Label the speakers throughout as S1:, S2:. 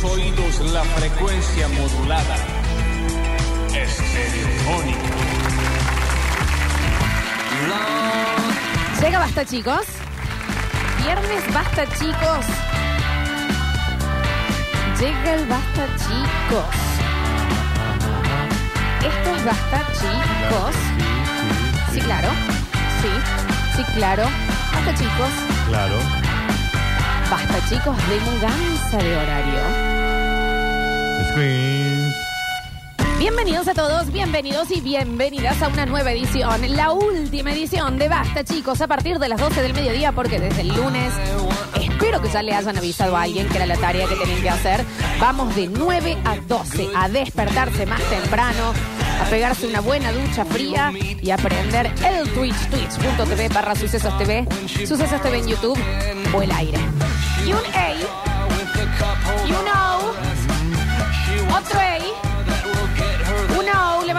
S1: tus oídos la frecuencia modulada. Estereofónica.
S2: Llega Basta, chicos. Viernes Basta, chicos. Llega el Basta, chicos. Esto es Basta, chicos. Sí, claro. Sí, sí, claro. Basta, chicos.
S3: Claro.
S2: Basta, chicos, de mudanza de horario.
S3: Screens.
S2: Bienvenidos a todos, bienvenidos y bienvenidas a una nueva edición, la última edición de Basta, chicos, a partir de las 12 del mediodía, porque desde el lunes espero que ya le hayan avisado a alguien que era la tarea que tenían que hacer. Vamos de 9 a 12 a despertarse más temprano, a pegarse una buena ducha fría y a aprender el Twitch, twitch.tv barra Sucesos TV, Sucesos TV en YouTube o el aire. Y un A,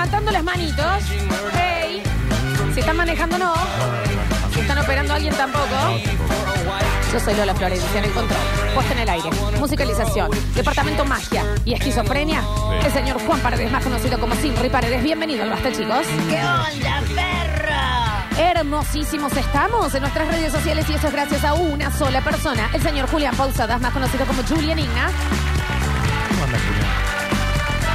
S2: levantando las manitos. Hey. Si están manejando, no. Si están operando a alguien, tampoco. Yo soy Lola Florencia en el control. Puesta en el aire. Musicalización. Departamento Magia y Esquizofrenia. El señor Juan Paredes, más conocido como Simri Paredes. Bienvenido al Basta, chicos.
S4: ¿Qué onda, perra?
S2: Hermosísimos estamos en nuestras redes sociales y eso es gracias a una sola persona. El señor Julián Pausadas, más conocido como Julian Igna.
S3: ¿Cómo anda, Julián?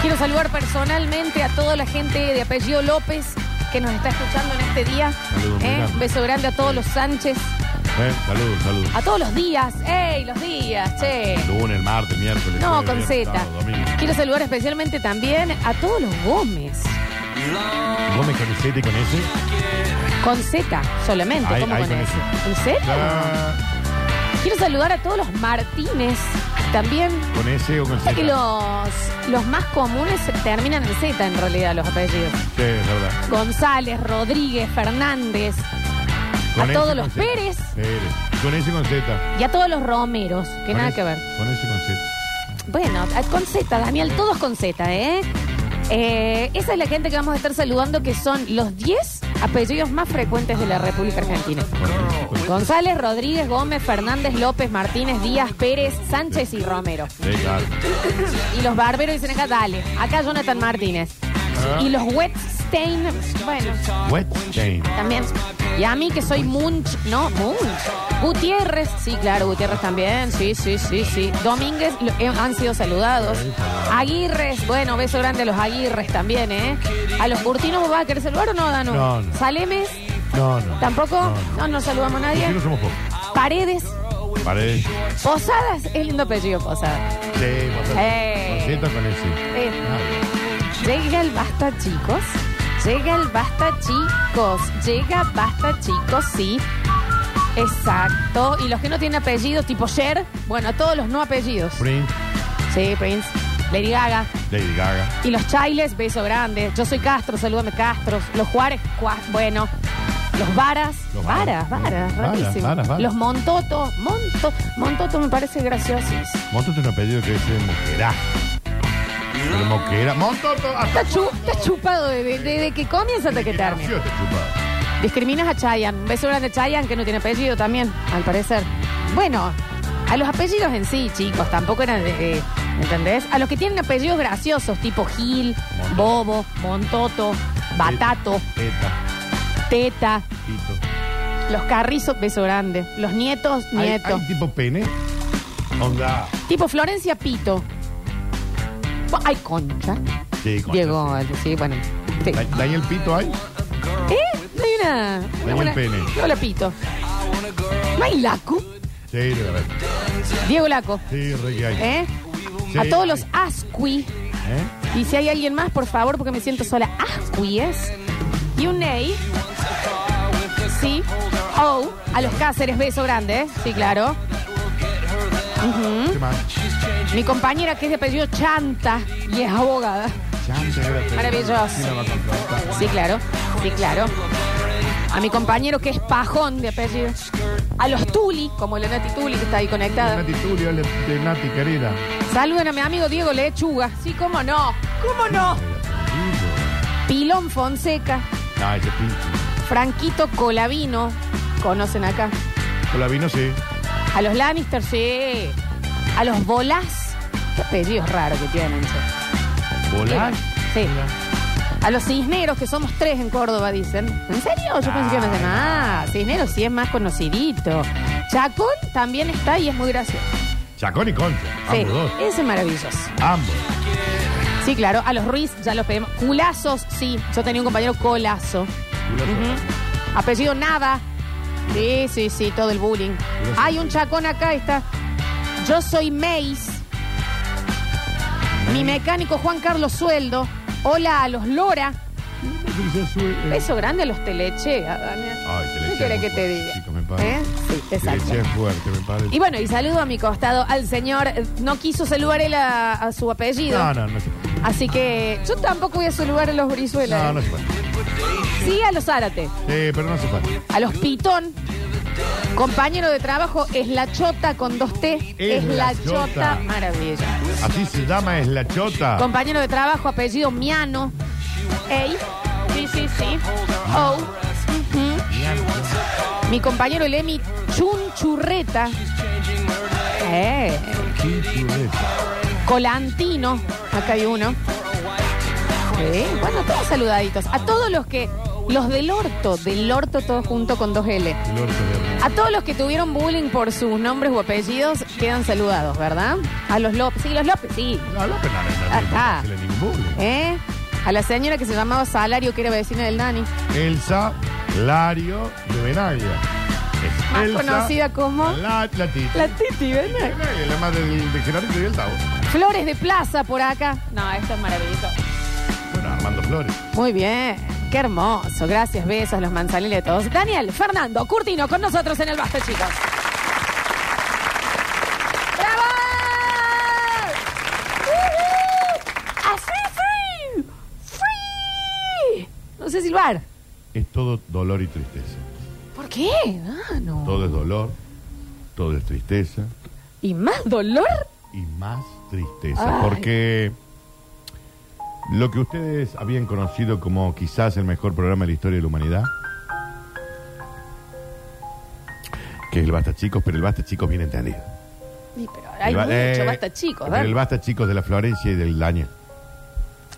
S2: Quiero saludar personalmente a toda la gente de apellido López que nos está escuchando en este día.
S3: Saludos muy
S2: ¿Eh? Un beso grande a todos los Sánchez,
S3: Eh, Saludos, saludos.
S2: a todos los días. ¡Ey, los días, che!
S3: Lunes, martes, miércoles.
S2: No,
S3: jueves,
S2: con Z. Quiero saludar especialmente también a todos los Gómez.
S3: ¿Gómez con Z y con S?
S2: Con Z solamente, ¿cómo con
S3: con
S2: S?
S3: S.
S2: ¿En serio? Quiero saludar a todos los Martínez también.
S3: ¿Con S o con Z?
S2: Que los, los más comunes terminan en Z en realidad, los apellidos.
S3: Sí, es verdad.
S2: González, Rodríguez, Fernández,
S3: Con
S2: a
S3: S
S2: todos
S3: con
S2: los
S3: Z.
S2: Pérez
S3: Pérez. Con S y con Z.
S2: y a todos los Romeros, que
S3: Con
S2: nada que ver.
S3: Con S y con Z.
S2: Bueno, con Z, Daniel, todos con Z, ¿eh? Eh, Esa es la gente que vamos a estar saludando, que son los 10 apellidos más frecuentes de la República Argentina. González, Rodríguez, Gómez, Fernández, López, Martínez, Díaz, Pérez, Sánchez y Romero. Y los barberos dicen acá, dale. Acá Jonathan Martínez.
S3: Ah.
S2: Y los Wetstein, bueno,
S3: Wetstein.
S2: también. Y a mí que soy Munch, ¿no? Munch. Gutiérrez, sí, claro, Gutiérrez también, sí, sí, sí, sí. Domínguez lo- eh, han sido saludados. Aguirres, bueno, beso grande a los Aguirres también, ¿eh? A los Curtinos, ¿vos vas a querer saludar o no, Danu?
S3: No, no.
S2: Salemes,
S3: No, no.
S2: tampoco,
S3: No,
S2: no, saludamos a nadie.
S3: no somos pocos.
S2: Paredes,
S3: Paredes.
S2: Posadas, es lindo apellido, Posadas.
S3: Sí, con
S2: Eh.
S3: Z. Con Z con S.
S2: Eh, Llega el basta, chicos. Llega el basta, chicos. Llega basta, chicos, sí. Exacto. Y los que no tienen apellido, tipo Cher, bueno, a todos los no apellidos.
S3: Prince.
S2: Sí, Prince. Lady Gaga.
S3: Lady Gaga.
S2: Y los Chailes, beso grande. Yo soy Castro, salúdame Castro. Los Juárez, Cua- bueno. Los Varas,
S3: Los
S2: Varas,
S3: Varas.
S2: Varas, rarísimo.
S3: Varas, Varas.
S2: Los Montoto, Monto, Montoto me parece graciosísimo.
S3: Montoto tiene un apellido que es de Moquerá. Pero Moquera. Hasta
S2: Está, chu- está chupado desde de, de que comienza hasta que termina.
S3: nació chupado.
S2: Discriminas a Chayanne. Un beso grande a Chayanne, que no tiene apellido también, al parecer. Bueno, a los apellidos en sí, chicos, tampoco eran de... de- ¿Entendés? A los que tienen apellidos graciosos, tipo Gil,
S3: Montoto.
S2: Bobo, Montoto, Batato,
S3: Eta.
S2: Teta, los Carrizos, beso grande. Los nietos,
S3: ¿Hay, hay tipo pene? Onda.
S2: Tipo Florencia Pito. Ay, concha.
S3: Sí, con
S2: Diego, sí, bueno. sí.
S3: Da- Daniel Pito hay.
S2: ¿Eh? No hay una...
S3: Daniel
S2: una-
S3: Pene.
S2: Hola, Pito. ¿No hay Laco?
S3: Sí, de verdad.
S2: Diego Laco.
S3: Sí, re que hay.
S2: ¿Eh?
S3: Sí,
S2: a todos
S3: hay.
S2: los Asqui.
S3: ¿Eh?
S2: Y si hay alguien más, por favor, porque me siento sola. Asqui es. Y un Ney. Sí. Oh. A los Cáceres, beso grande, ¿eh? Sí, claro.
S3: ¿Qué más?
S2: Mi compañera que es de apellido Chanta y es abogada. Maravilloso.
S3: Sí,
S2: claro. Sí, claro. A mi compañero que es Pajón de apellido. A los Tuli, como la Nati Tuli que está ahí conectada.
S3: Nati Tulia, de de Nati, querida.
S2: Saluden a mi amigo Diego Lechuga. Sí, cómo no. ¿Cómo no? Pilón Fonseca.
S3: No, ese pinche.
S2: Franquito Colavino. Conocen acá.
S3: Con la vino, sí.
S2: A los Lannister, sí. A los Bolás. Qué apellido raro que tienen, che.
S3: ¿Volás?
S2: Sí. A los cisneros, que somos tres en Córdoba, dicen. ¿En serio? Yo pensé que iban a ser más. Cisneros sí es más conocidito. Chacón también está y es muy gracioso.
S3: Chacón y Concha.
S2: Sí,
S3: Ambos dos.
S2: ese es maravilloso.
S3: Ambos.
S2: Sí, claro. A los Ruiz ya los pedimos. Culazos, sí. Yo tenía un compañero colazo. Ujú. Apellido nada. Sí, sí, sí, todo el bullying. Hay un chacón acá, está. Yo soy Mace. Mi mecánico Juan Carlos Sueldo. Hola a los Lora. Beso grande a los Teleche, Daniel.
S3: Ay, Teleche
S2: ¿Qué querés que te
S3: fuerte,
S2: diga?
S3: chicos, me parece.
S2: ¿Eh? Sí.
S3: Teleche es fuerte, me parece.
S2: Y bueno, y saludo a mi costado al señor. eh, No quiso saludar él a, a su apellido.
S3: No, no, no se puede.
S2: Así que yo tampoco voy a saludar a los Brizuela.
S3: No,
S2: ¿eh?
S3: no se puede.
S2: Sí, a los Zárate.
S3: Eh, pero no se puede.
S2: A los Pitón. Compañero de trabajo es la chota con dos T.
S3: Es
S2: la chota. Maravilla.
S3: Así se llama, es la chota.
S2: Compañero de trabajo, apellido Miano. Ey. Sí, sí, sí. Oh. Ujú. Mi compañero el Emi Chunchurreta. Eh. Colantino. Acá hay uno. Bueno, todos saludaditos. A todos los que. Los del orto, del orto todos junto con dos L.
S3: El orto de-
S2: A todos los que tuvieron bullying por sus nombres o apellidos quedan saludados, ¿verdad? A los López. Sí, los López, sí.
S3: No, López no, no, no, no.
S2: ¿Eh? A la señora que se llamaba Salario, que era vecina del Dani.
S3: Elsa Lario de Benaglia. Es
S2: Más
S3: Elsa
S2: conocida como-
S3: La, la Titi.
S2: La Titi, ¿verdad?
S3: Benaglia, la madre del, de Gerardito y del Tavo.
S2: Flores de Plaza por acá. No, esto es maravilloso.
S3: Bueno, Armando Flores.
S2: Muy bien. Qué hermoso. Gracias, besos, los manzaniletos. Daniel, Fernando, Curtino, con nosotros en el Basta, chicos. ¡Bravo! ¡Ujú! ¡Así, free! ¡Free! No sé silbar.
S3: Es todo dolor y tristeza.
S2: ¿Por qué? Ah, no.
S3: Todo es dolor, todo es tristeza
S2: ¿Y más dolor?
S3: y más tristeza.
S2: Ay.
S3: Porque lo que ustedes habían conocido como quizás el mejor programa de la historia de la humanidad, que es el Basta Chicos, pero el Basta Chicos bien entendido.
S2: Sí, pero hay
S3: El ba-
S2: mucho,
S3: eh,
S2: basta, chicos.
S3: pero el Basta Chicos de la Florencia y del Daniel.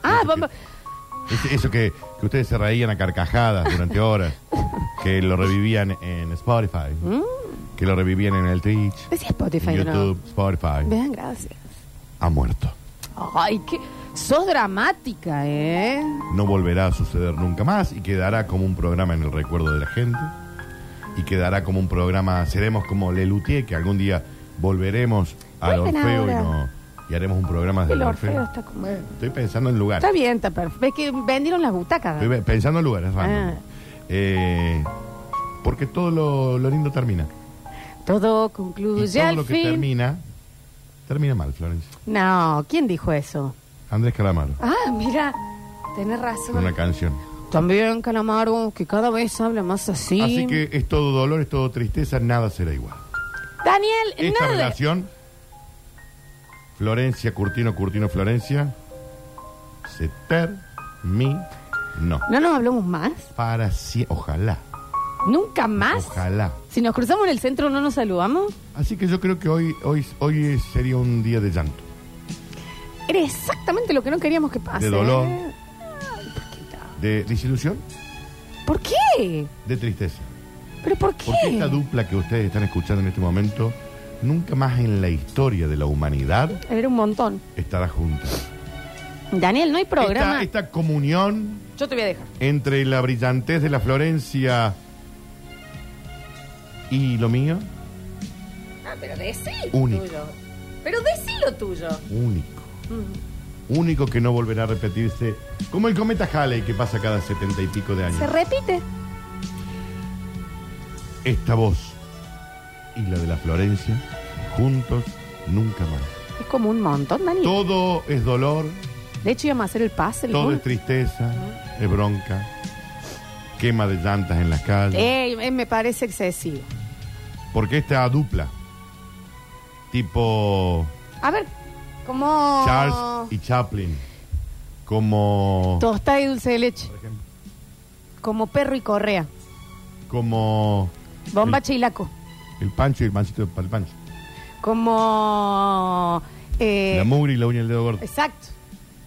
S2: Ah,
S3: Eso
S2: vamos.
S3: Eso que, que ustedes se reían a carcajadas durante horas, que lo revivían en Spotify, que lo revivían en el Twitch,
S2: Decía Spotify,
S3: en
S2: ¿no?
S3: YouTube, Spotify,
S2: Vean, gracias.
S3: ha muerto.
S2: Ay, qué. Sos dramática, ¿eh?
S3: No volverá a suceder nunca más y quedará como un programa en el recuerdo de la gente y quedará como un programa, seremos como Lelutier, que algún día volveremos al
S2: Vuelven
S3: Orfeo y,
S2: ahora.
S3: no- y haremos un programa desde
S2: El Orfeo
S3: Orfeo.
S2: está como.
S3: Estoy pensando en lugares.
S2: Está bien, está perfecto. Es que vendieron las butacas.
S3: Estoy pensando en lugares random.
S2: Ah.
S3: Eh, porque todo lo, lo lindo termina.
S2: Todo
S3: Y
S2: concluye
S3: todo
S2: al
S3: lo que
S2: fin.
S3: termina, termina mal, Florencia.
S2: No, ¿quién dijo eso?
S3: Andrés Calamaro,
S2: Ah, mira, tenés razón.
S3: una canción.
S2: También Calamaro, que cada vez habla más así.
S3: Así que es todo dolor, es todo tristeza, nada será igual.
S2: Daniel,
S3: Esta
S2: nada.
S3: relación, Florencia, Curtino, Curtino, Florencia, se terminó.
S2: ¿No nos hablamos más?
S3: Para siempre. Ojalá.
S2: ¿Nunca más?
S3: Ojalá.
S2: Si nos cruzamos en el centro, ¿no nos saludamos?
S3: Así que yo creo que hoy, hoy, hoy sería un día de llanto.
S2: Era exactamente lo que no queríamos que pase.
S3: De dolor.
S2: ¿eh?
S3: De desilusión,
S2: ¿Por qué?
S3: de tristeza.
S2: ¿Pero por qué?
S3: Porque esta dupla que ustedes están escuchando en este momento, nunca más en la historia de la humanidad
S2: Era un montón.
S3: estará junta.
S2: Daniel, no hay programa.
S3: Esta, esta comunión
S2: Yo te voy a dejar.
S3: entre la brillantez de la Florencia y lo mío,
S2: Ah, pero decí
S3: Único.
S2: tuyo. Pero decí lo tuyo.
S3: único. Único que no volverá a repetirse, como el cometa Halley que pasa cada setenta y pico de años.
S2: Se repite.
S3: Esta voz y la de la Florencia, juntos, nunca más.
S2: Es como un montón, Daniel.
S3: Todo es dolor,
S2: De hecho, íbamos a hacer el pase. el
S3: todo es tristeza, es bronca, quema de llantas en las calles.
S2: Ey, eh, me parece excesivo.
S3: Porque esta dupla, tipo
S2: A ver, como.
S3: Charles y Chaplin, como,
S2: Tostada y dulce de leche.
S3: por ejemplo,
S2: Como perro y correa.
S3: como
S2: Bomba chilaco.
S3: el Pancho y el Pancito para el Pancho.
S2: Como. Eh,
S3: La mugre y la uña del dedo gordo.
S2: exacto.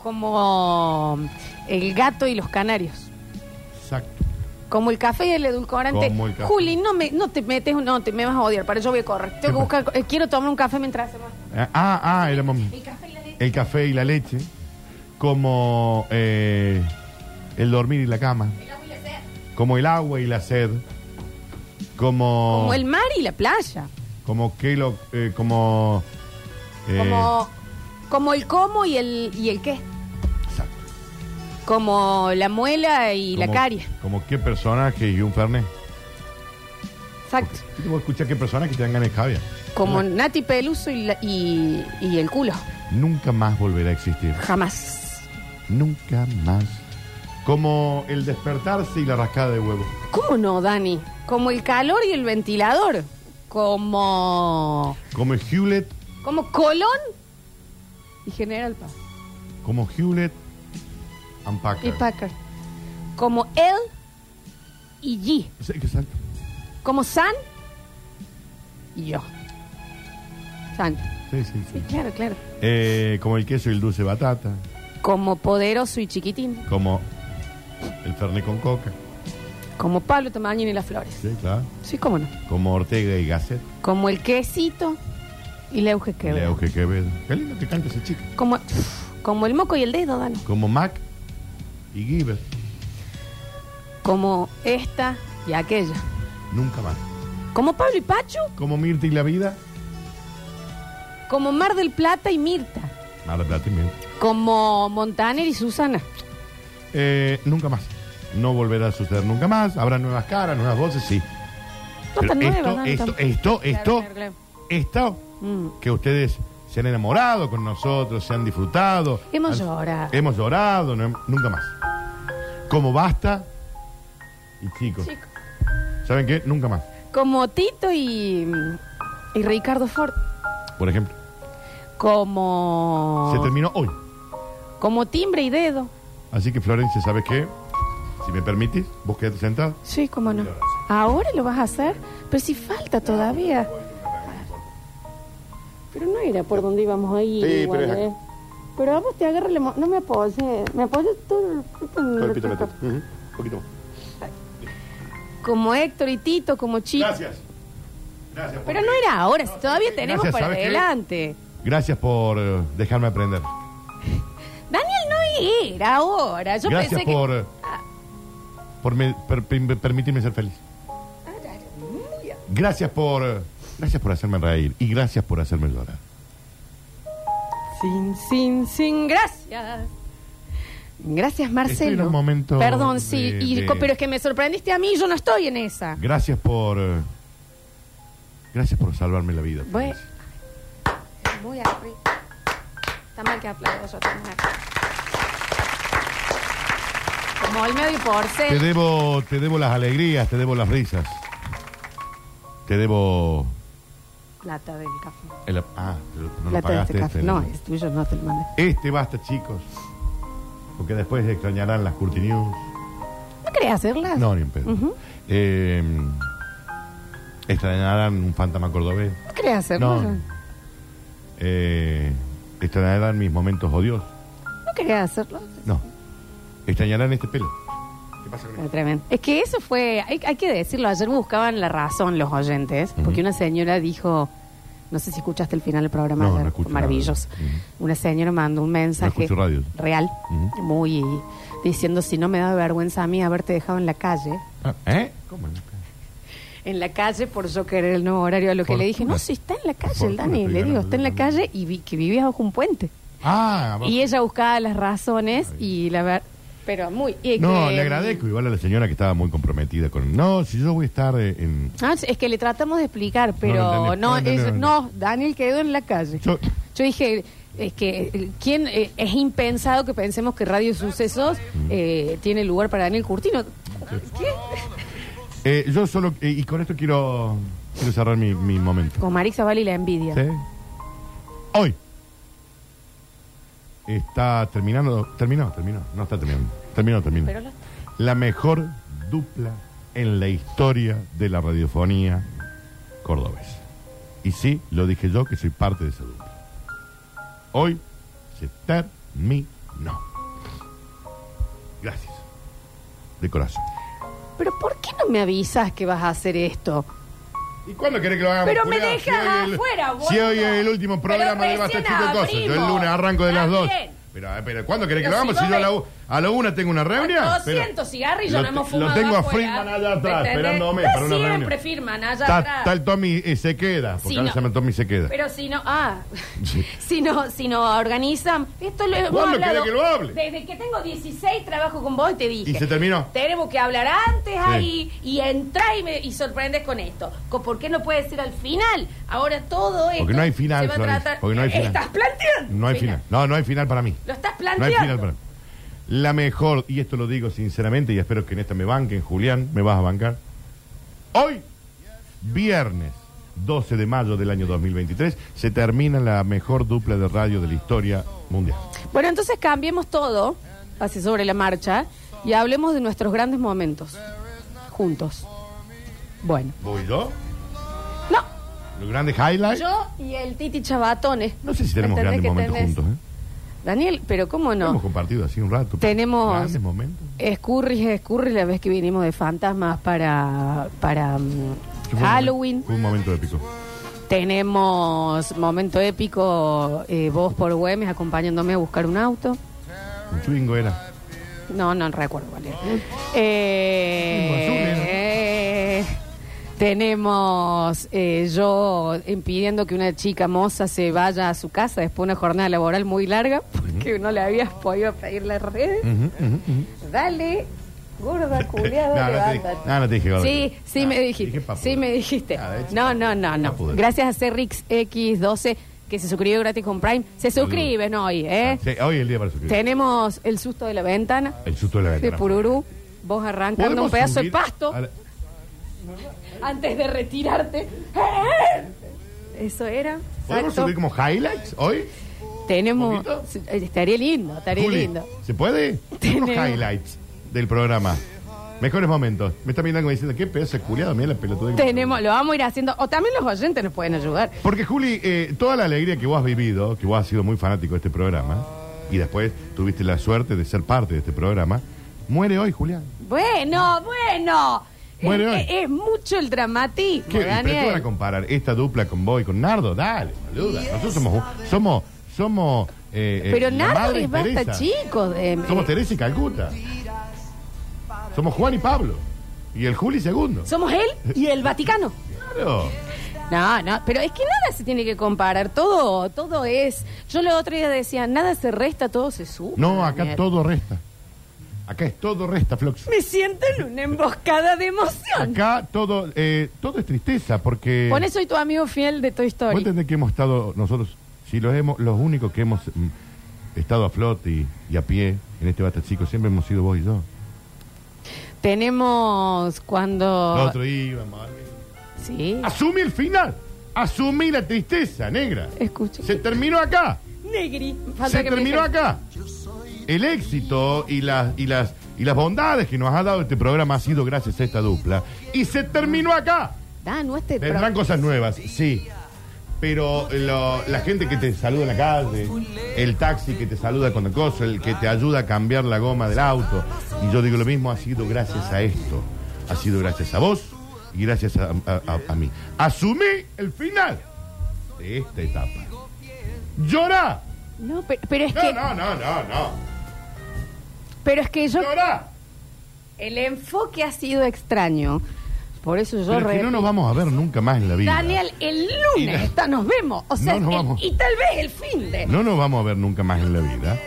S2: Como el gato y los canarios.
S3: Exacto.
S2: Como el café y el edulcorante.
S3: Como el café.
S2: Juli, no me, no te metes, no te me vas a odiar. Para eso voy a correr. Tengo que buscar, eh, quiero tomar un café mientras hacemos.
S3: Ah, ah,
S2: El café y la leche.
S3: el café y la leche. Como eh, el dormir y la cama. Como el agua y la sed. Como.
S2: Como el mar y la playa.
S3: Como que lo. eh, como. eh,
S2: Como, como el cómo y el, y el qué.
S3: exacto.
S2: Como la muela y la
S3: Como-
S2: caria.
S3: Como qué personaje y un fernet.
S2: Exacto.
S3: Yo voy a escuchar qué personaje que te dan ganas de caviar.
S2: Como Nati Peluso y, la- y, y el culo.
S3: Nunca más volverá a existir.
S2: Jamás.
S3: Nunca más. Como el despertarse y la rascada de huevo.
S2: ¿Cómo no, Dani? Como el calor y el ventilador. Como.
S3: Como Hewlett.
S2: Como Colón y General Paz.
S3: Como Hewlett and
S2: Y
S3: Packard.
S2: Packard. Como él y G.
S3: Sí, exacto.
S2: Como San y yo. San.
S3: Sí, sí,
S2: Sí,
S3: sí.
S2: claro, claro.
S3: Eh, como el queso y el dulce de batata.
S2: Como poderoso y chiquitín.
S3: Como el fernet con coca.
S2: Como Pablo Tamañín y las flores.
S3: Sí, claro.
S2: Sí, cómo no.
S3: Como Ortega y Gasset.
S2: Como el quesito y la Euge que
S3: Leo que Quevedo. Qué lindo que canta ese chico.
S2: Como, como el moco y el dedo, Dani.
S3: Como Mac y Giver.
S2: Como esta y aquella.
S3: Nunca más.
S2: Como Pablo y Pacho.
S3: Como Mirta y la vida.
S2: Como Mar del Plata y Mirta.
S3: Nada, plata y miel.
S2: Como Montaner y Susana.
S3: Eh, nunca más. No volverá a suceder nunca más. Habrá nuevas caras, nuevas voces, sí.
S2: No
S3: Pero
S2: tan
S3: esto,
S2: nuevas,
S3: esto, esto, esto,
S2: claro, claro.
S3: esto,
S2: Mm.
S3: que ustedes se han enamorado con nosotros, se han disfrutado.
S2: Hemos
S3: Han-
S2: llorado.
S3: Hemos llorado, no- nunca más. Como basta. Y chicos,
S2: Chico.
S3: ¿Saben qué? Nunca más.
S2: Como Tito y, y Ricardo Ford.
S3: Por ejemplo,
S2: Como.
S3: se terminó hoy.
S2: Como timbre y dedo.
S3: Así que Florencia, ¿sabes qué? Si me permitís, vos quedate sentado.
S2: Sí, cómo no. ¿Ahora lo vas a hacer? Pero si falta todavía. Pero no era por donde íbamos ahí.
S3: Sí,
S2: igual,
S3: pero es
S2: ¿eh? Pero vamos, te agarra No me apoyes. Me apoyas todo el
S3: Todo el pito Un poquito más.
S2: Como Héctor y Tito, como Chico.
S3: Gracias. Gracias. por-
S2: Pero no era ahora, si todavía tenemos
S3: Gracias,
S2: para
S3: ¿sabes qué?
S2: adelante.
S3: Gracias por eh, dejarme aprender.
S2: Daniel no era ahora. Yo
S3: Gracias
S2: pensé
S3: por, eh, por me- per- per- permitirme ser feliz. Gracias por, eh, gracias por hacerme reír y gracias por hacerme llorar.
S2: que. Sin, sin, sin, gracias. Gracias,
S3: Estoy en
S2: Marcelo.
S3: un momento
S2: Perdón, sí. y-
S3: de-
S2: Pero es que me sorprendiste a mí, yo no estoy en esa.
S3: Gracias por, eh, gracias por salvarme la vida.
S2: Voy- Muy arriba. Está mal que aplaudo yo también. Como el medio por
S3: Te debo, te debo las alegrías, te debo las risas. Te debo
S2: Plata del café.
S3: el, ah, pero no lo
S2: Plata de
S3: pagaste
S2: este café.
S3: este,
S2: No, es tuyo, no te lo mandé.
S3: Este basta, chicos. Porque después extrañarán las Curti News.
S2: ¿No querés hacerlas?
S3: No, ni en pedo.
S2: Ujú.
S3: Eh, extrañarán un fantasma cordobés.
S2: ¿No querés hacerlas?
S3: No.
S2: No,
S3: Eh, extrañarán mis momentos odiosos.
S2: querés hacerlo?
S3: No. Extrañarán este pelo. ¿Qué pasa con
S2: Fue
S3: esto?
S2: tremendo. Es que eso fue, hay, hay que decirlo, ayer buscaban la razón los oyentes, porque una señora dijo, no sé si escuchaste el final del programa,
S3: No,
S2: maravilloso.
S3: nada.
S2: Una señora mandó un mensaje
S3: escucho radio.
S2: real, muy diciendo, si no me da vergüenza a mí haberte dejado en la calle,
S3: Ah, ¿Eh? ¿Cómo?
S2: en la calle por yo querer el nuevo horario, a lo que le dije, no, si está en la calle el Dani, le digo, está en la calle y vi, que vivía bajo un puente.
S3: Ah, va-
S2: Y ella buscaba las razones y la verdad, pero muy... y
S3: No,
S2: que-
S3: le agradezco igual a la señora que estaba muy comprometida con... No, si yo voy a estar eh, en...
S2: Ah, es que le tratamos de explicar, pero
S3: No,
S2: no,
S3: no entendí. No,
S2: es-
S3: entendí.
S2: no, Daniel quedó en la calle. Yo,
S3: Yo-
S2: dije, es que eh, quién eh, es impensado que pensemos que Radio Sucesos
S3: Mm.
S2: eh, tiene lugar para Daniel Curtino. ¿Qué?
S3: Eh, yo solo... eh, y con esto quiero, quiero cerrar mi, mi momento.
S2: Con Marix Zavala y la envidia.
S3: ¿Sí? Hoy. Está terminando... Terminó, terminó. No está terminando. Terminó.
S2: Pero la-
S3: La mejor dupla en la historia de la radiofonía cordobesa. Y sí, lo dije yo que soy parte de esa dupla. Hoy se terminó. Gracias. De corazón.
S2: Pero ¿por qué no me avisas que vas a hacer esto?
S3: ¿Y cuándo querés que lo hagamos?
S2: Pero me dejas
S3: Si hoy es el-
S2: afuera,
S3: Si
S2: boludo.
S3: hoy es el último programa
S2: Pero
S3: de Basta
S2: recién
S3: Chico Cosas. Yo el
S2: abrimos.
S3: lunes arranco de las
S2: Está
S3: dos.
S2: bien.
S3: Pero, eh, pero ¿cuándo querés que
S2: Pero
S3: lo hagamos?
S2: si
S3: Si,
S2: vos
S3: yo a la, u- a la una tengo una reunión.
S2: 200 cigarrillos
S3: lo,
S2: no hemos fumado
S3: Lo tengo a
S2: afuera.
S3: Friedman allá atrás,
S2: ¿Entendés?
S3: esperándome para una
S2: siempre
S3: reunión.
S2: firman allá atrás.
S3: está el Tommy eh, se queda, porque ahora
S2: no.
S3: se llama Tommy se queda.
S2: Pero si no, ah,
S3: Sí.
S2: si no, si no organizan, esto lo hemos
S3: ¿Cuándo
S2: hablado.
S3: querés que lo hable?
S2: Desde que tengo 16 trabajo con vos y te dije.
S3: ¿Y se terminó?
S2: Tenemos que hablar antes ahí y entrar y, me, y sorprendes con esto. Co- ¿Por qué no puede ser al final? Ahora todo esto
S3: Porque no hay final,
S2: se va a
S3: Florencia,
S2: tratar.
S3: porque no hay final.
S2: ¿Estás planteando?
S3: No hay final. No, no hay final para mí.
S2: Lo estás
S3: No
S2: planteando.
S3: hay final para mí. La mejor, y esto lo digo sinceramente, y espero que en esta me banquen, Julián, me vas a bancar. Hoy, viernes 12 de mayo del año 2023, se termina la mejor dupla de radio de la historia mundial.
S2: Bueno, entonces cambiemos todo, así sobre la marcha, y hablemos de nuestros grandes momentos. Juntos. Bueno.
S3: ¿Voy yo?
S2: No,
S3: Los grandes highlights.
S2: yo y el Titi Chabatones.
S3: No sé si tenemos
S2: ¿Entendés
S3: grandes momentos
S2: tenés?
S3: juntos. ¿eh?
S2: Daniel, pero ¿cómo no?
S3: Hemos compartido así un rato.
S2: Tenemos
S3: Grandes momentos.
S2: escurris, escurris la vez que vinimos de fantasmas para, para mm, Halloween.
S3: Fue un momento épico.
S2: Tenemos momento épico, eh, vos por Güemes acompañándome a buscar un auto.
S3: Un chubingo era.
S2: No, no recuerdo cuál era. Eh, tenemos eh, yo impidiendo que una chica moza se vaya a su casa después de una jornada laboral muy larga porque no le habías podido pedir las redes. Dale, gorda, culiada,
S3: No, no te dije-
S2: levántate.
S3: no, no te dije gorda.
S2: Sí, sí me
S3: dije
S2: dijiste.
S3: papuda.
S2: Sí me dijiste.
S3: Ah, de hecho,
S2: No, no, no, no.
S3: papuda.
S2: Gracias a Cerrix X12 que se suscribió gratis con Prime. Se suscriben hoy, ¿eh?
S3: Sí, hoy es el día para suscribir.
S2: Tenemos el susto de la ventana
S3: El susto de la
S2: de
S3: ventana.
S2: Pururú. Vos arrancando
S3: ¿Podemos
S2: un pedazo de
S3: subir
S2: pasto
S3: a la-
S2: antes de retirarte. Eso era.
S3: ¿Podemos
S2: Exacto.
S3: subir como highlights hoy?
S2: Tenemos.
S3: ¿Un poquito?
S2: Sí, Estaría lindo, estaría
S3: Juli,
S2: lindo.
S3: ¿Se puede?
S2: Tenemos-
S3: Unos highlights del programa. Mejores momentos. Me está mirando como diciendo, qué pedazo de culiado, mira la pelotuda. que-
S2: Tenemos, lo vamos a ir haciendo. O también los oyentes nos pueden ayudar.
S3: Porque, Juli, eh, toda la alegría que vos has vivido, que vos has sido muy fanático de este programa, y después tuviste la suerte de ser parte de este programa, muere hoy, Julián.
S2: Bueno, bueno.
S3: Muere
S2: es,
S3: hoy.
S2: es- es mucho el dramatismo,
S3: ¿Qué? ¿Pero qué van a
S2: Daniel.
S3: comparar esta dupla con vos y con Nardo? Dale, saluda. Nosotros somos... somos, somos eh, eh,
S2: Pero
S3: la
S2: Nardo
S3: madre
S2: es basta
S3: Teresa.
S2: chicos. de-
S3: Somos Teresa y Calcuta. Somos Juan y Pablo. Y el Juli segundo.
S2: somos él y el Vaticano.
S3: Claro.
S2: No, no, pero es que nada se tiene que comparar. Todo, todo es. Yo el otro día decía, nada se resta, todo se suma.
S3: No, acá
S2: Daniel.
S3: todo resta. Acá es todo resta, Flox.
S2: Me siento en una emboscada de emoción.
S3: Acá todo, eh, todo es tristeza porque...
S2: Por eso soy tu amigo fiel de Toy
S3: Vos
S2: Story.
S3: entendés que hemos estado nosotros, si los hemos, los únicos que hemos mm, estado a flote y, y a pie en este bata chico, siempre hemos sido vos y yo.
S2: Tenemos cuando.
S3: Nosotros íbamos.
S2: Sí.
S3: Asumí el final. Asumí la tristeza, negra.
S2: Escucha.
S3: Se terminó acá.
S2: Negri. Falta
S3: Se
S2: que me
S3: terminó acá. El éxito y las, y, las, y las bondades que nos ha dado este programa ha sido gracias a esta dupla. Y se terminó acá.
S2: Da, no este
S3: Vendrán
S2: pro-
S3: cosas nuevas, sí. Pero lo- la gente que te saluda en la calle, el taxi que te saluda con el coso, el que te ayuda a cambiar la goma del auto. Y yo digo lo mismo, ha sido gracias a esto. Ha sido gracias a vos y gracias a, a- a- a mí. Asumí el final de esta etapa. Llorá.
S2: No, pero, pero es
S3: No,
S2: que.
S3: no, no, no, no.
S2: Pero es que yo.
S3: Llorá.
S2: El enfoque ha sido extraño. Por eso yo
S3: Pero es que no nos vamos a ver nunca más en la vida.
S2: Daniel, el lunes está, nos vemos. O sea,
S3: No nos
S2: el-
S3: vamos.
S2: y tal vez el fin de.
S3: No nos vamos a ver nunca más en la vida.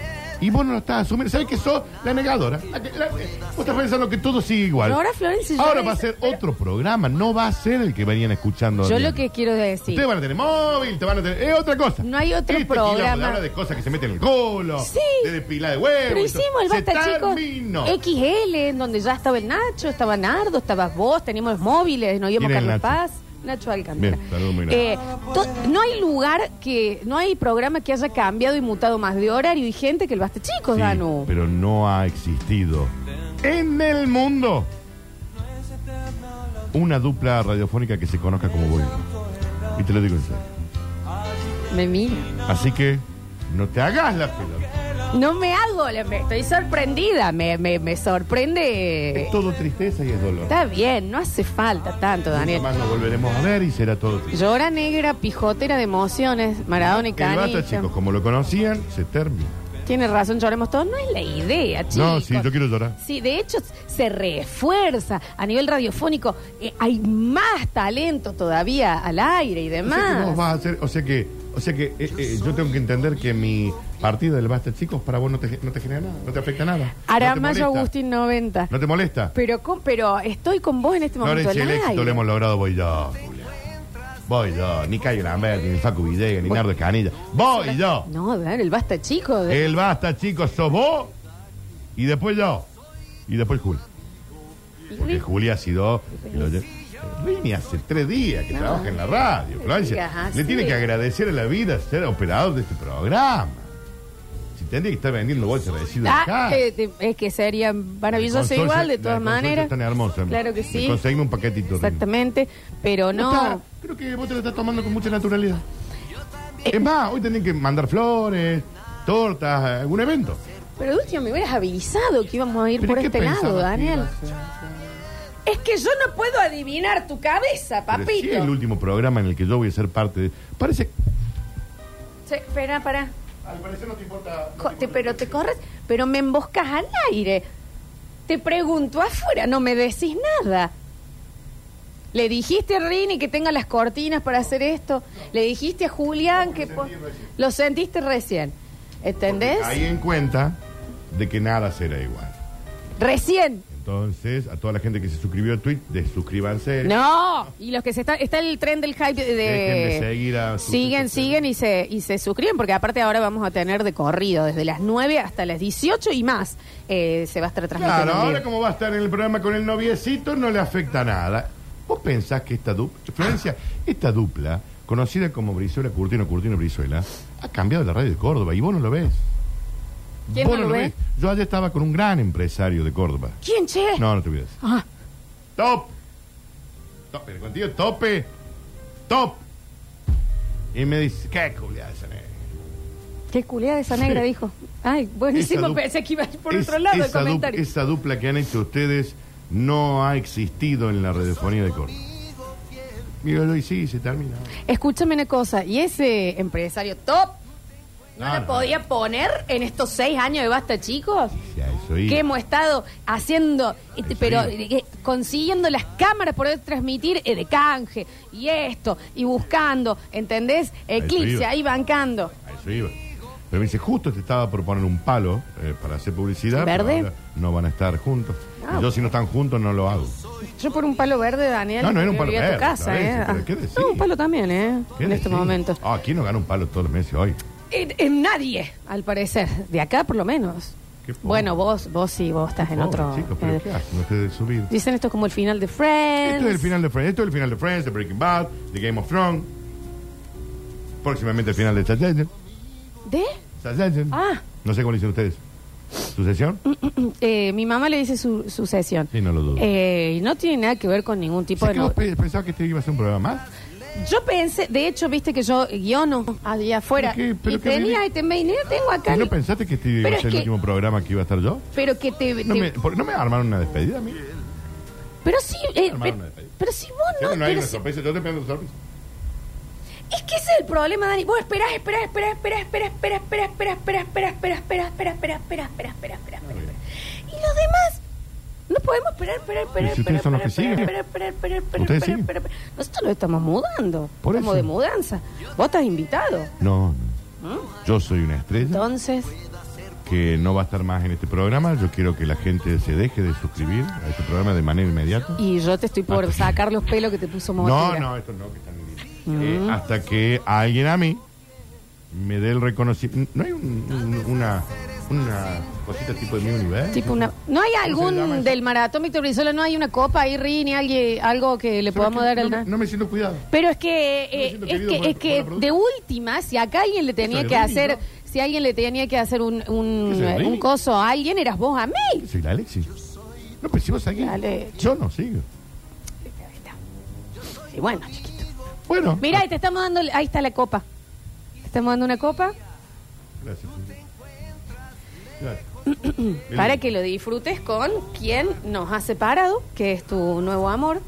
S3: Y vos no lo estás asumiendo. ¿Sabes que sos la negadora? La que- la- vos estás pensando que todo sigue igual.
S2: Ahora, Florencia, yo
S3: Ahora
S2: le-
S3: va a ser
S2: pero-
S3: otro programa. No va a ser el que venían escuchando.
S2: Yo lo que quiero decir.
S3: Ustedes van a tener móvil, te van a tener. Es otra cosa.
S2: No hay otro
S3: Este quilombo de
S2: programa.
S3: hablar de cosas que se meten en el culo.
S2: Sí.
S3: De depilar de huevo.
S2: Pero
S3: y
S2: hicimos el
S3: Se
S2: Basta Chicos
S3: terminó.
S2: XL, en donde ya estaba el Nacho, estaba Nardo, estabas vos, teníamos móviles, nos íbamos
S3: ¿Quién es
S2: Carlos
S3: Nacho?
S2: Paz, Nacho Alcántara.
S3: Bien, muy
S2: Eh, to- no hay lugar que, no hay programa que haya cambiado y mutado más de horario y gente que el Basta Chicos,
S3: Sí,
S2: Danu.
S3: pero no ha existido en el mundo una dupla radiofónica que se conozca como vos. y yo. Y te lo digo en serio.
S2: Me mira.
S3: Así que No te hagas la pelota.
S2: No me hago, la- me estoy sorprendida, me, me, me sorprende.
S3: Es todo tristeza y es dolor.
S2: Está bien, no hace falta tanto, Daniel.
S3: más nos volveremos a ver y será todo triste.
S2: Llora negra, pijotera de emociones, Maradona y
S3: El chicos, como lo conocían, se termina.
S2: Tiene razón, lloremos todos. No es la idea, chicos.
S3: No, sí, yo quiero llorar.
S2: Sí, de hecho se refuerza a nivel radiofónico. eh, hay más talento todavía al aire y
S3: O sea que
S2: demás.
S3: vos vas a hacer, o sea que, o sea que eh, eh, yo tengo que entender que mi partido del basta, chicos, para vos no te, no te genera nada, no te afecta nada. No
S2: Aramayo
S3: molesta.
S2: Agustín 90.
S3: ¿No te molesta?
S2: Pero, con- pero estoy con vos en este momento.
S3: Florencia, el éxito lo hemos logrado, voy yo, Julia. Voy yo, ni Cayo Lambert, ni Facu Villegas, ni Nardo Escanilla. Voy yo.
S2: No, Daniel, el basta chico. de-
S3: El basta, chicos, sos vos y después yo. Y después Julia. Porque Julia ha sido. Rini hace tres días que
S2: No.
S3: trabaja en la radio. Florencia.
S2: digas así.
S3: Le tiene que agradecer a la vida ser operador de este programa. Si tendría que estar vendiendo bolsas de residuos
S2: Ah,
S3: acá.
S2: eh, te- es que sería maravilloso
S3: consorcio-
S2: igual, de
S3: la
S2: todas
S3: consorcio
S2: maneras.
S3: es tan hermosa.
S2: Claro que sí.
S3: Conseguime un paquetito. Rini.
S2: Exactamente. Pero
S3: Está-
S2: no.
S3: creo que vos te lo estás tomando con mucha naturalidad. Es más, hoy tendrían que mandar flores, tortas, algún evento.
S2: Pero de último me hubieras avisado que íbamos a ir
S3: ¿Pero
S2: por
S3: qué
S2: este lado,
S3: que
S2: Daniel.
S3: a?
S2: Es que yo no puedo adivinar tu cabeza,
S3: Pero sí
S2: papito.
S3: es el último programa en el que yo voy a ser parte de. Parece.
S2: Sí, espera, para.
S3: Al parecer no te importa.
S2: Co- te- pero te corres, pero me emboscas al aire. Te pregunto afuera, no me decís nada. Le dijiste a Rini que tenga las cortinas para hacer esto. Le dijiste a Julián que... po- Lo sentiste recién. ¿Entendés?
S3: Ahí en cuenta de que nada será igual.
S2: Recién.
S3: Entonces, a toda la gente que se suscribió a Twitch, desuscríbanse.
S2: No. Y los que se están... Está el tren del hype de...
S3: Dejen de seguir a sus-
S2: siguen, siguen y se, y se suscriben porque aparte ahora vamos a tener de corrido desde las 9 hasta las 18 y más. eh, se va a estar transmitiendo.
S3: Claro,
S2: en
S3: ahora
S2: vivo.
S3: como va a estar en el programa con el noviecito, no le afecta nada. ¿Vos pensás que esta dupla, Florencia, esta dupla, conocida como Brizuela Curtino, Curtino Brizuela, ha cambiado la radio de Córdoba y vos no lo ves?
S2: ¿Quién
S3: Vos
S2: no lo ve?
S3: Yo ayer estaba con un gran empresario de Córdoba.
S2: ¿Quién, che?
S3: No, no te voy a decir.
S2: Ah,
S3: Top. Tope, contigo, tope. Top. Y me dice, ¿qué culiada esa negra?
S2: qué culiada esa negra,
S3: Sí.
S2: dijo. Ay, buenísimo, pensé que iba a ir por
S3: Es-
S2: otro lado el
S3: du-
S2: comentario.
S3: esa dupla que han hecho ustedes no ha existido en la radiofonía de Córdoba. Míralo y sí, se termina.
S2: Escúchame una cosa, y ese empresario top, ¿no,
S3: no.
S2: podía poner en estos seis años de basta, chicos?
S3: Eso iba.
S2: Que hemos estado haciendo, este,
S3: Eso
S2: pero eh, consiguiendo las cámaras por transmitir eh, de canje, y esto, y buscando, ¿entendés? Eclipse,
S3: iba.
S2: ahí bancando.
S3: A eso iba. Pero me dice, justo te estaba por poner un palo eh, para hacer publicidad. pero
S2: ¿Verde?
S3: ahora no van a estar juntos.
S2: Ah.
S3: Y yo si no están juntos no lo hago.
S2: Yo por un palo verde, Daniel.
S3: No, no era un
S2: me
S3: palo
S2: voy a tu
S3: verde,
S2: casa,
S3: ¿sabes?
S2: ¿eh?
S3: Pero ¿qué decís?
S2: No, un palo también, ¿eh?
S3: ¿Qué
S2: En este
S3: decís?
S2: momento.
S3: Ah, ¿quién no gana un palo todos los meses hoy?
S2: En, en nadie, al parecer. De acá, por lo menos.
S3: Qué pobre.
S2: Bueno, vos, vos sí, vos estás en
S3: Pobre,
S2: otro.
S3: Chicos, pero
S2: eh,
S3: ¿qué hacen ustedes de subir?
S2: Dicen esto como el final de Friends.
S3: Esto es el final de Friends, esto es el final de Friends, de Breaking Bad, de Game of Thrones. Próximamente el final de Succession.
S2: ¿De?
S3: Succession.
S2: Ah.
S3: No sé cómo le dicen ustedes. ¿Sucesión?
S2: Eh, mi mamá le dice su, sucesión.
S3: Sí, no lo dudo.
S2: Eh, y no tiene nada que ver con ningún tipo
S3: ¿Sí
S2: de...
S3: que vos
S2: no-
S3: pe- pensabas que este iba a ser un programa más?
S2: Yo pensé, de hecho, viste que yo guiono allá afuera.
S3: ¿Pero qué? ¿Pero
S2: y
S3: qué
S2: tenía,
S3: me-
S2: y te, me, y tengo acá.
S3: ¿Y no pensaste que este iba
S2: Pero
S3: a
S2: es
S3: ser el
S2: que-
S3: último programa que iba a estar yo?
S2: pero que te...
S3: ¿No
S2: te-
S3: me, por- ¿no me armaron una despedida a mí?
S2: pero sí, eh,
S3: Armaron
S2: pero,
S3: una despedida.
S2: pero si vos no...
S3: no hay
S2: pero
S3: una
S2: si-
S3: sorpresa, yo te pido una sorpresa.
S2: Es que ese es el problema, Dani. Vos esperás, esperás, esperás, esperás, esperás, esperás, esperás, esperás, esperás, esperás, esperás, esperás, esperás, esperás, esperás, esperás. Y los demás no esperar, esperar, esperar,
S3: si ustedes son los que siguen. Ustedes.
S2: Nosotros lo estamos mudando.
S3: Por
S2: Estamos
S3: eso.
S2: de mudanza. Vos estás invitado.
S3: No, no. Yo soy una estrella
S2: Entonces,
S3: que no va a estar más en este programa. Yo quiero que la gente se deje de suscribir a este programa de manera inmediata.
S2: y yo te estoy por sacar los pelos que te puso
S3: No, no, esto no, que están en línea. Eh, hasta que alguien a mí me dé el reconocimiento. ¿No hay un- un- una, una cosita tipo de mi universo?
S2: Tipo una, ¿No hay
S3: se llama
S2: algún del maratón Víctor Brizuela? ¿No hay una copa ahí, Rini? alguien- algo que le
S3: ¿Sabes
S2: podamos dar
S3: no,
S2: al...
S3: me- no me siento cuidado.
S2: Pero es que,
S3: me
S2: eh,
S3: siento
S2: es
S3: querido
S2: que,
S3: por-
S2: es
S3: por
S2: que
S3: la producción.
S2: de última, si acá alguien le tenía
S3: Soy
S2: que
S3: Rini,
S2: hacer, si alguien le tenía que hacer un, un,
S3: ¿Qué soy, Rini?
S2: un coso a alguien, eras vos a mí.
S3: Soy la Alexis. No, pero si vos seguís.
S2: Dale.
S3: Yo no sigo.
S2: Y bueno, chiquito.
S3: Bueno.
S2: Mira, y te estamos dando, ahí está la copa. Te estamos dando una copa.
S3: Gracias. Gracias.
S2: Para que lo disfrutes con quien nos ha separado, que es tu nuevo amor,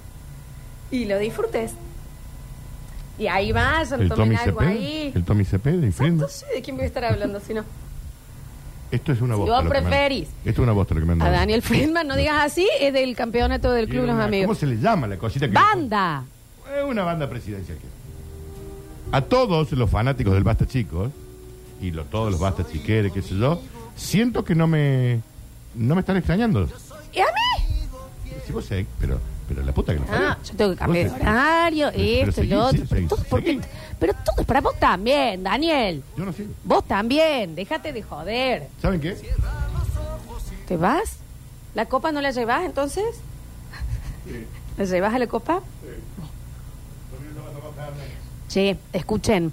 S2: y lo disfrutes. Y ahí vayan,
S3: El
S2: tomen
S3: Tommy
S2: algo
S3: Cepeda.
S2: ahí.
S3: El Tommy Cepeda y
S2: sé de quién voy a estar hablando, si no.
S3: Esto es una
S2: Si
S3: voz.
S2: vos preferís
S3: Esto es una voz lo que me han
S2: a. Daniel Friedman, no digas así, es del campeonato del Club Los
S3: una- ¿Cómo
S2: Amigos.
S3: se le llama la cosita que
S2: ¡Banda!
S3: Es una banda presidencial. A todos los fanáticos del Basta Chicos y lo- todos los Basta Chiqueres, qué sé yo, siento que no me no me están extrañando.
S2: ¿Y a mí?
S3: Si vos sé, pero pero la puta que no
S2: Ah, yo tengo que cambiar de horario,
S3: Pero
S2: esto y
S3: seguí,
S2: lo otro.
S3: sí,
S2: pero,
S3: seguí,
S2: todo, pero todo es para vos también, Daniel.
S3: Yo no sé.
S2: Vos también, déjate de joder.
S3: ¿Saben qué?
S2: ¿Te vas? ¿La copa no la llevas entonces? ¿La llevas a la copa? Che, escuchen.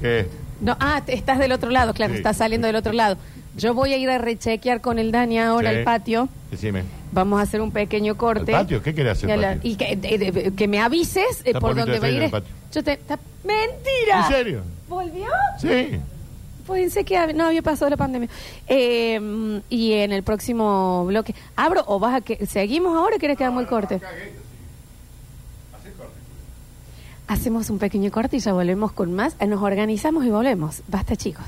S3: ¿Qué?
S2: No, ah, te- estás del otro lado, claro,
S3: Sí.
S2: estás saliendo del otro lado. Yo voy a ir a rechequear con el Dani ahora
S3: Sí.
S2: al patio.
S3: Decime.
S2: Vamos a hacer un pequeño corte.
S3: ¿Al patio? ¿Qué querés hacer
S2: Y, a
S3: al
S2: la-
S3: patio?
S2: y que, de- que me avises eh,
S3: Está
S2: por dónde
S3: de
S2: va a ir.
S3: el patio.
S2: Yo te, ¡Mentira!
S3: ¿En serio?
S2: ¿Volvió?
S3: Sí.
S2: Pensé que hab- no había pasado la pandemia. Eh, y en el próximo bloque. ¿Abro o vas a que. ¿Seguimos ahora o quieres que hagamos el corte? Hacemos un pequeño corte y ya volvemos con más. Eh, Nos organizamos y volvemos. Basta, chicos.